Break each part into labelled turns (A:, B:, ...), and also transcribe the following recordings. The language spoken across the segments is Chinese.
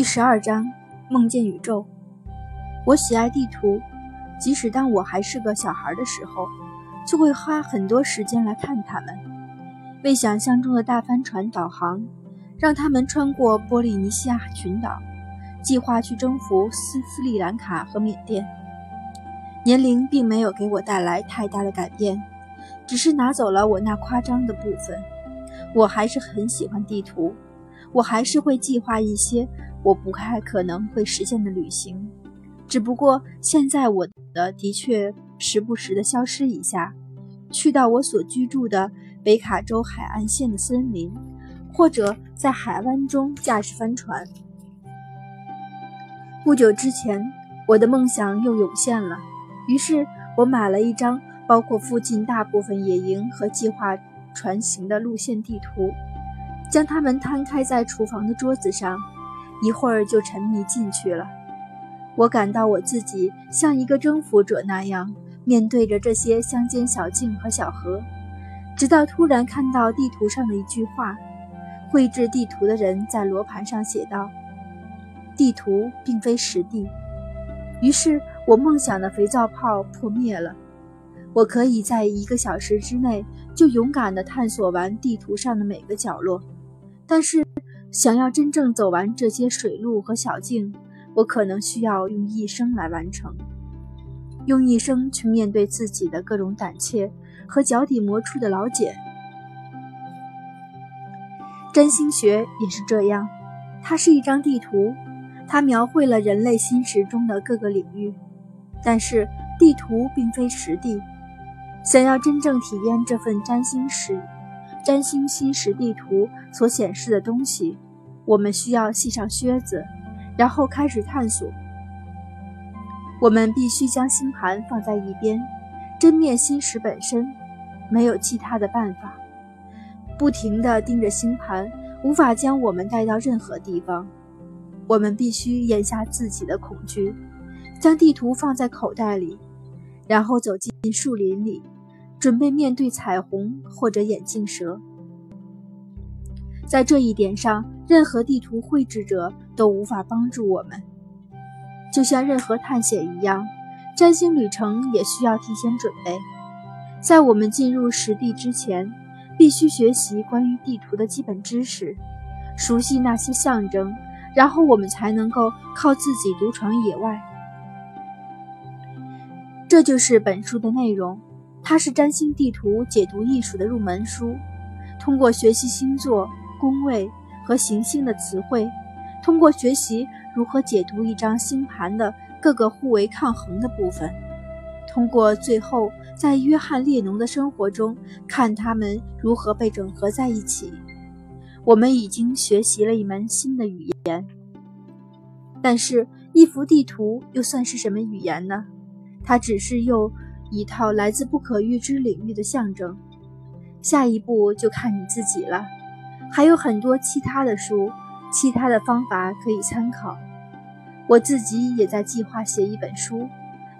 A: 第十二章梦见宇宙。我喜爱地图，即使当我还是个小孩的时候，就会花很多时间来看它们，为想象中的大帆船导航，让他们穿过波利尼西亚群岛，计划去征服斯斯里兰卡和缅甸。年龄并没有给我带来太大的改变，只是拿走了我那夸张的部分。我还是很喜欢地图，我还是会计划一些。我不太可能会实现的旅行，只不过现在我的的确时不时的消失一下，去到我所居住的北卡州海岸线的森林，或者在海湾中驾驶帆船。不久之前，我的梦想又涌现了，于是我买了一张包括附近大部分野营和计划船行的路线地图，将它们摊开在厨房的桌子上。一会儿就沉迷进去了。我感到我自己像一个征服者那样，面对着这些乡间小径和小河，直到突然看到地图上的一句话。绘制地图的人在罗盘上写道：“地图并非实地。”于是我梦想的肥皂泡破灭了。我可以在一个小时之内就勇敢地探索完地图上的每个角落，但是。想要真正走完这些水路和小径，我可能需要用一生来完成，用一生去面对自己的各种胆怯和脚底磨出的老茧。占星学也是这样，它是一张地图，它描绘了人类心识中的各个领域，但是地图并非实地。想要真正体验这份占星史。占星星石地图所显示的东西，我们需要系上靴子，然后开始探索。我们必须将星盘放在一边，真面心石本身，没有其他的办法。不停地盯着星盘，无法将我们带到任何地方。我们必须咽下自己的恐惧，将地图放在口袋里，然后走进树林里。准备面对彩虹或者眼镜蛇，在这一点上，任何地图绘制者都无法帮助我们。就像任何探险一样，占星旅程也需要提前准备。在我们进入实地之前，必须学习关于地图的基本知识，熟悉那些象征，然后我们才能够靠自己独闯野外。这就是本书的内容。它是占星地图解读艺术的入门书。通过学习星座、宫位和行星的词汇，通过学习如何解读一张星盘的各个互为抗衡的部分，通过最后在约翰列侬的生活中看他们如何被整合在一起，我们已经学习了一门新的语言。但是，一幅地图又算是什么语言呢？它只是又。一套来自不可预知领域的象征，下一步就看你自己了。还有很多其他的书，其他的方法可以参考。我自己也在计划写一本书，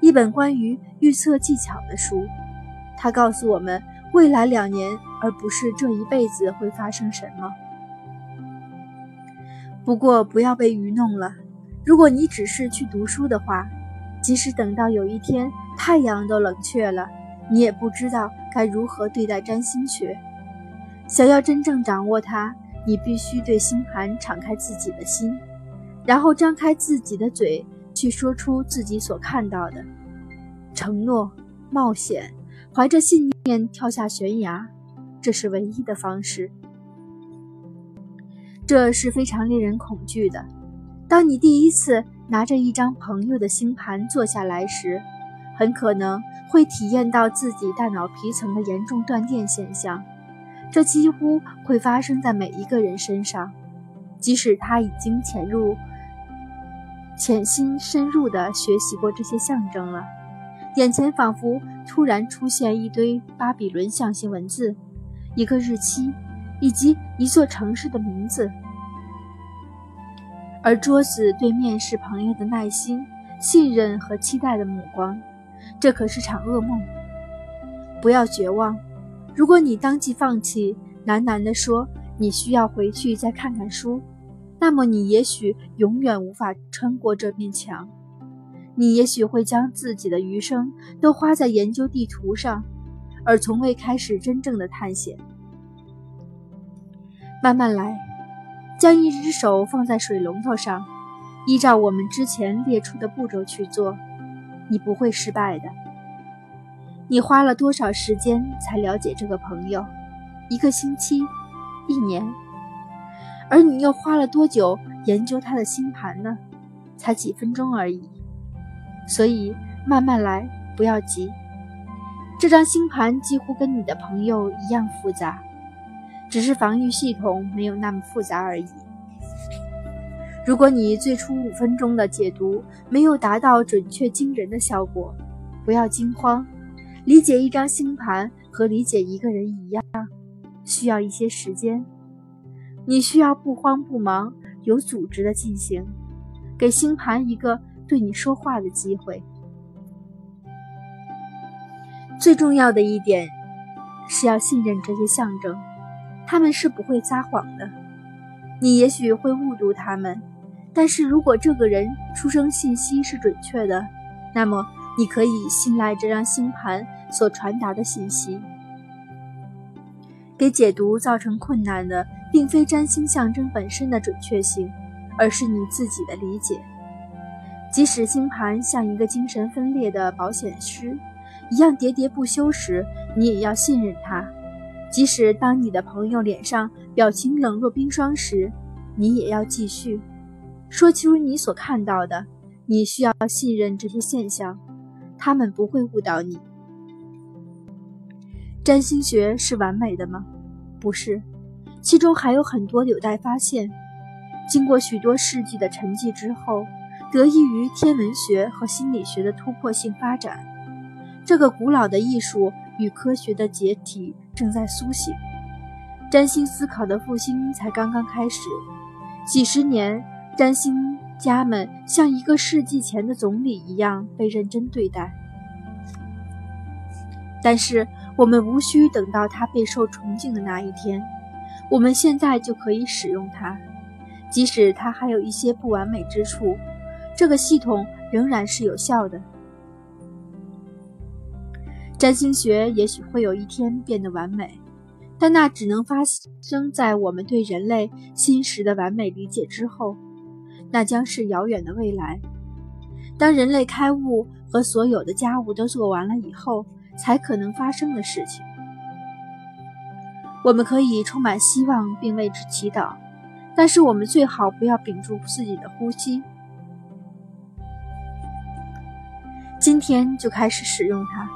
A: 一本关于预测技巧的书。它告诉我们未来两年，而不是这一辈子会发生什么。不过不要被愚弄了，如果你只是去读书的话。即使等到有一天太阳都冷却了，你也不知道该如何对待占星学。想要真正掌握它，你必须对星盘敞开自己的心，然后张开自己的嘴去说出自己所看到的。承诺、冒险，怀着信念跳下悬崖，这是唯一的方式。这是非常令人恐惧的。当你第一次。拿着一张朋友的星盘坐下来时，很可能会体验到自己大脑皮层的严重断电现象。这几乎会发生在每一个人身上，即使他已经潜入、潜心深入地学习过这些象征了。眼前仿佛突然出现一堆巴比伦象形文字，一个日期，以及一座城市的名字。而桌子对面是朋友的耐心、信任和期待的目光，这可是场噩梦。不要绝望，如果你当即放弃，喃喃地说你需要回去再看看书，那么你也许永远无法穿过这面墙。你也许会将自己的余生都花在研究地图上，而从未开始真正的探险。慢慢来，将一只手放在水龙头上，依照我们之前列出的步骤去做，你不会失败的。你花了多少时间才了解这个朋友？一个星期，一年？而你又花了多久研究他的星盘呢？才几分钟而已。所以慢慢来，不要急。这张星盘几乎跟你的朋友一样复杂，只是防御系统没有那么复杂而已。如果你最初五分钟的解读没有达到准确惊人的效果，不要惊慌。理解一张星盘和理解一个人一样，需要一些时间。你需要不慌不忙、有组织的进行，给星盘一个。对你说话的机会。最重要的一点是要信任这些象征，他们是不会撒谎的。你也许会误读他们，但是如果这个人出生信息是准确的，那么你可以信赖这张星盘所传达的信息。给解读造成困难的，并非占星象征本身的准确性，而是你自己的理解。即使星盘像一个精神分裂的保险师一样喋喋不休时，你也要信任他；即使当你的朋友脸上表情冷若冰霜时，你也要继续说出你所看到的。你需要信任这些现象，他们不会误导你。占星学是完美的吗？不是，其中还有很多有待发现。经过许多世纪的沉寂之后。得益于天文学和心理学的突破性发展，这个古老的艺术与科学的解体正在苏醒。占星思考的复兴才刚刚开始。几十年，占星家们像一个世纪前的总理一样被认真对待。但是，我们无需等到它备受崇敬的那一天，我们现在就可以使用它，即使它还有一些不完美之处。这个系统仍然是有效的。占星学也许会有一天变得完美，但那只能发生在我们对人类新时的完美理解之后，那将是遥远的未来。当人类开悟和所有的家务都做完了以后，才可能发生的事情。我们可以充满希望并为之祈祷，但是我们最好不要屏住自己的呼吸。今天就开始使用它，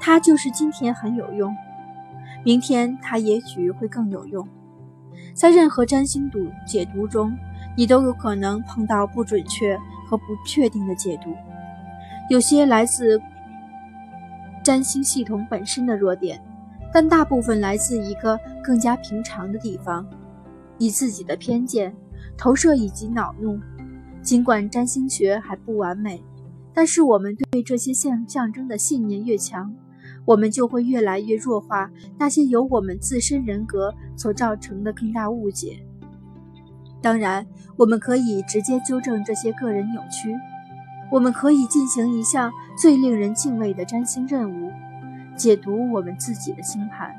A: 它就是今天很有用，明天它也许会更有用。在任何占星读解读中，你都有可能碰到不准确和不确定的解读，有些来自占星系统本身的弱点，但大部分来自一个更加平常的地方——你自己的偏见、投射以及恼怒。尽管占星学还不完美。但是我们对这些象象征的信念越强，我们就会越来越弱化那些由我们自身人格所造成的更大误解。当然，我们可以直接纠正这些个人扭曲。我们可以进行一项最令人敬畏的占星任务：解读我们自己的星盘。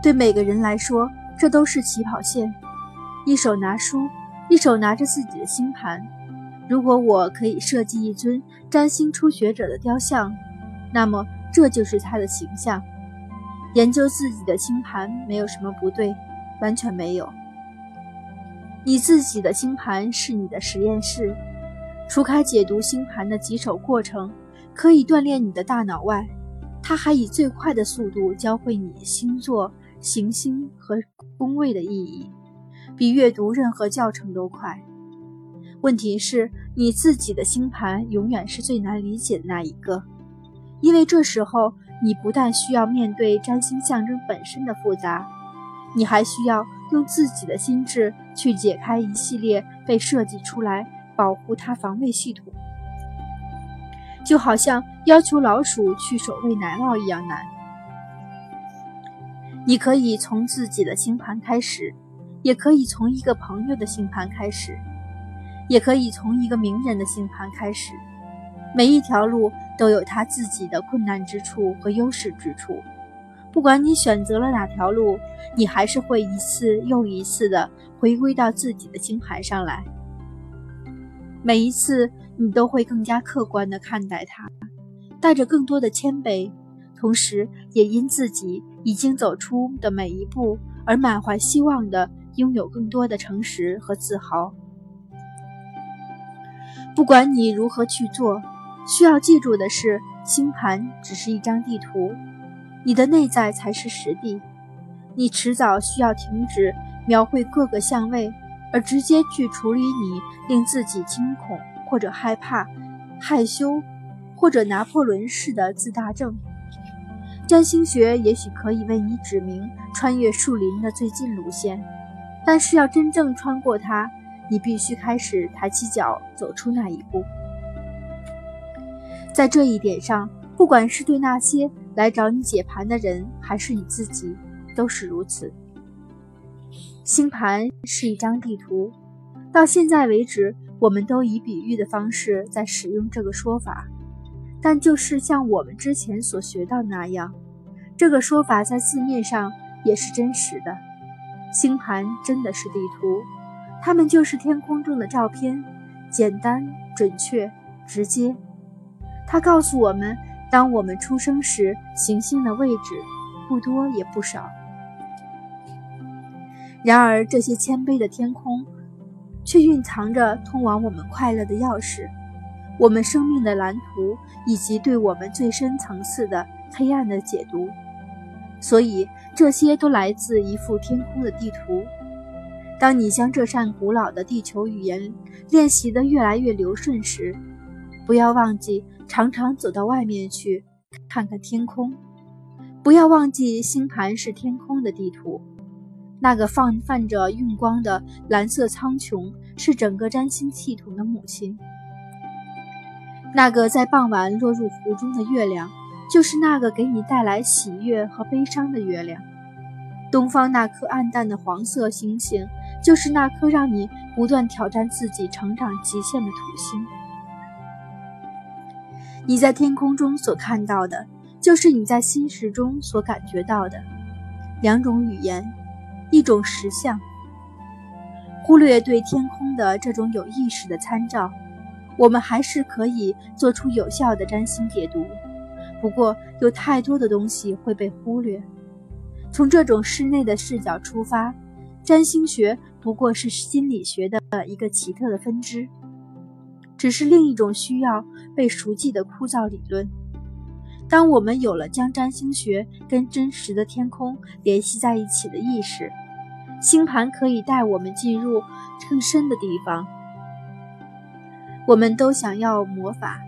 A: 对每个人来说，这都是起跑线。一手拿书，一手拿着自己的星盘。如果我可以设计一尊占星初学者的雕像，那么这就是他的形象。研究自己的星盘没有什么不对，完全没有。你自己的星盘是你的实验室，除开解读星盘的几手过程可以锻炼你的大脑外，它还以最快的速度教会你星座、行星和宫位的意义，比阅读任何教程都快。问题是你自己的星盘永远是最难理解的那一个，因为这时候你不但需要面对占星象征本身的复杂，你还需要用自己的心智去解开一系列被设计出来保护它防卫系统，就好像要求老鼠去守卫奶酪一样难。你可以从自己的星盘开始。也可以从一个朋友的星盘开始，也可以从一个名人的星盘开始。每一条路都有它自己的困难之处和优势之处。不管你选择了哪条路，你还是会一次又一次的回归到自己的星盘上来。每一次，你都会更加客观的看待它，带着更多的谦卑，同时也因自己已经走出的每一步而满怀希望的拥有更多的诚实和自豪。不管你如何去做，需要记住的是，星盘只是一张地图，你的内在才是实地。你迟早需要停止描绘各个相位。而直接去处理你令自己惊恐或者害怕、害羞，或者拿破仑式的自大症。占星学也许可以为你指明穿越树林的最近路线，但是要真正穿过它，你必须开始抬起脚走出那一步。在这一点上，不管是对那些来找你解盘的人，还是你自己，都是如此。星盘是一张地图，到现在为止，我们都以比喻的方式在使用这个说法。但就是像我们之前所学到那样，这个说法在字面上也是真实的。星盘真的是地图，它们就是天空中的照片，简单、准确、直接。它告诉我们，当我们出生时，行星的位置不多也不少。然而，这些谦卑的天空，却蕴藏着通往我们快乐的钥匙，我们生命的蓝图，以及对我们最深层次的黑暗的解读。所以，这些都来自一幅天空的地图。当你将这扇古老的地球语言练习得越来越流顺时，不要忘记常常走到外面去看看天空，不要忘记星盘是天空的地图。那个放泛着晕光的蓝色苍穹，是整个占星系统的母亲。那个在傍晚落入湖中的月亮，就是那个给你带来喜悦和悲伤的月亮。东方那颗暗淡的黄色星星，就是那颗让你不断挑战自己成长极限的土星。你在天空中所看到的，就是你在心识中所感觉到的。两种语言。一种实相，忽略对天空的这种有意识的参照，我们还是可以做出有效的占星解读。不过，有太多的东西会被忽略。从这种室内的视角出发，占星学不过是心理学的一个奇特的分支，只是另一种需要被熟记的枯燥理论。当我们有了将占星学跟真实的天空联系在一起的意识，星盘可以带我们进入更深的地方。我们都想要魔法，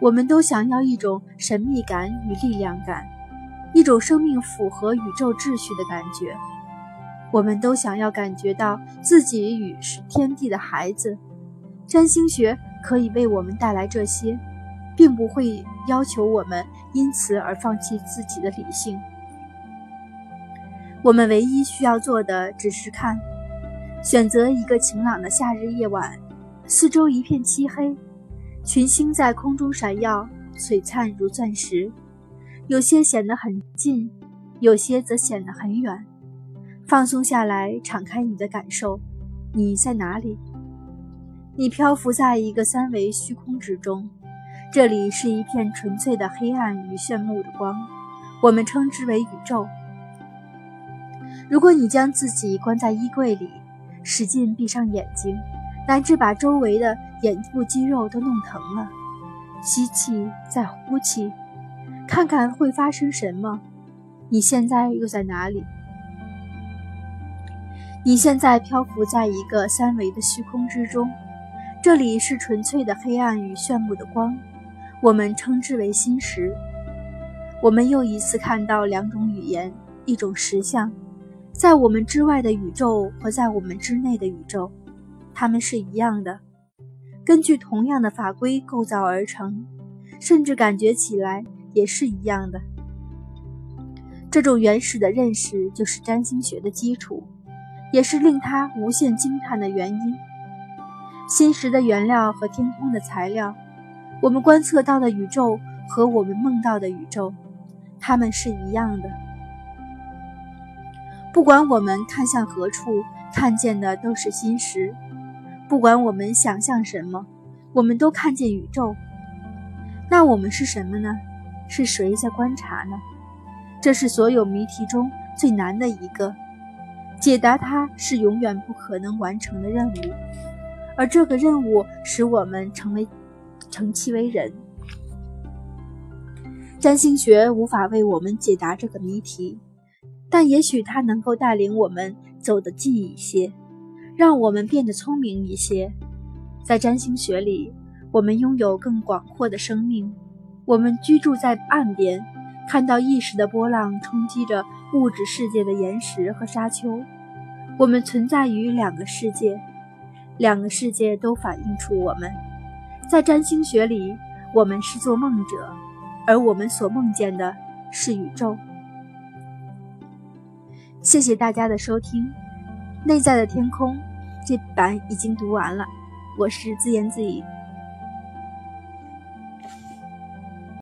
A: 我们都想要一种神秘感与力量感，一种生命符合宇宙秩序的感觉。我们都想要感觉到自己与天地的孩子。占星学可以为我们带来这些。并不会要求我们因此而放弃自己的理性。我们唯一需要做的只是看，选择一个晴朗的夏日夜晚，四周一片漆黑，群星在空中闪耀，璀璨如钻石。有些显得很近，有些则显得很远。放松下来，敞开你的感受。你在哪里？你漂浮在一个三维虚空之中。这里是一片纯粹的黑暗与炫目的光，我们称之为宇宙。如果你将自己关在衣柜里，使劲闭上眼睛，乃至把周围的眼部肌肉都弄疼了，吸气再呼气，看看会发生什么？你现在又在哪里？你现在漂浮在一个三维的虚空之中，这里是纯粹的黑暗与炫目的光。我们称之为心识。我们又一次看到两种语言，一种实相，在我们之外的宇宙和在我们之内的宇宙，它们是一样的，根据同样的法规构造而成，甚至感觉起来也是一样的。这种原始的认识就是占星学的基础，也是令他无限惊叹的原因。心石的原料和天空的材料，我们观测到的宇宙和我们梦到的宇宙，它们是一样的。不管我们看向何处，看见的都是心石；不管我们想象什么，我们都看见宇宙。那我们是什么呢？是谁在观察呢？这是所有谜题中最难的一个，解答它是永远不可能完成的任务，而这个任务使我们成为成其为人。占星学无法为我们解答这个谜题。但也许它能够带领我们走得近一些，让我们变得聪明一些。在占星学里，我们拥有更广阔的生命。我们居住在岸边，看到意识的波浪冲击着物质世界的岩石和沙丘。我们存在于两个世界，两个世界都反映出我们。在占星学里，我们是做梦者，而我们所梦见的是宇宙。谢谢大家的收听，《内在的天空》这版已经读完了，我是自言自语。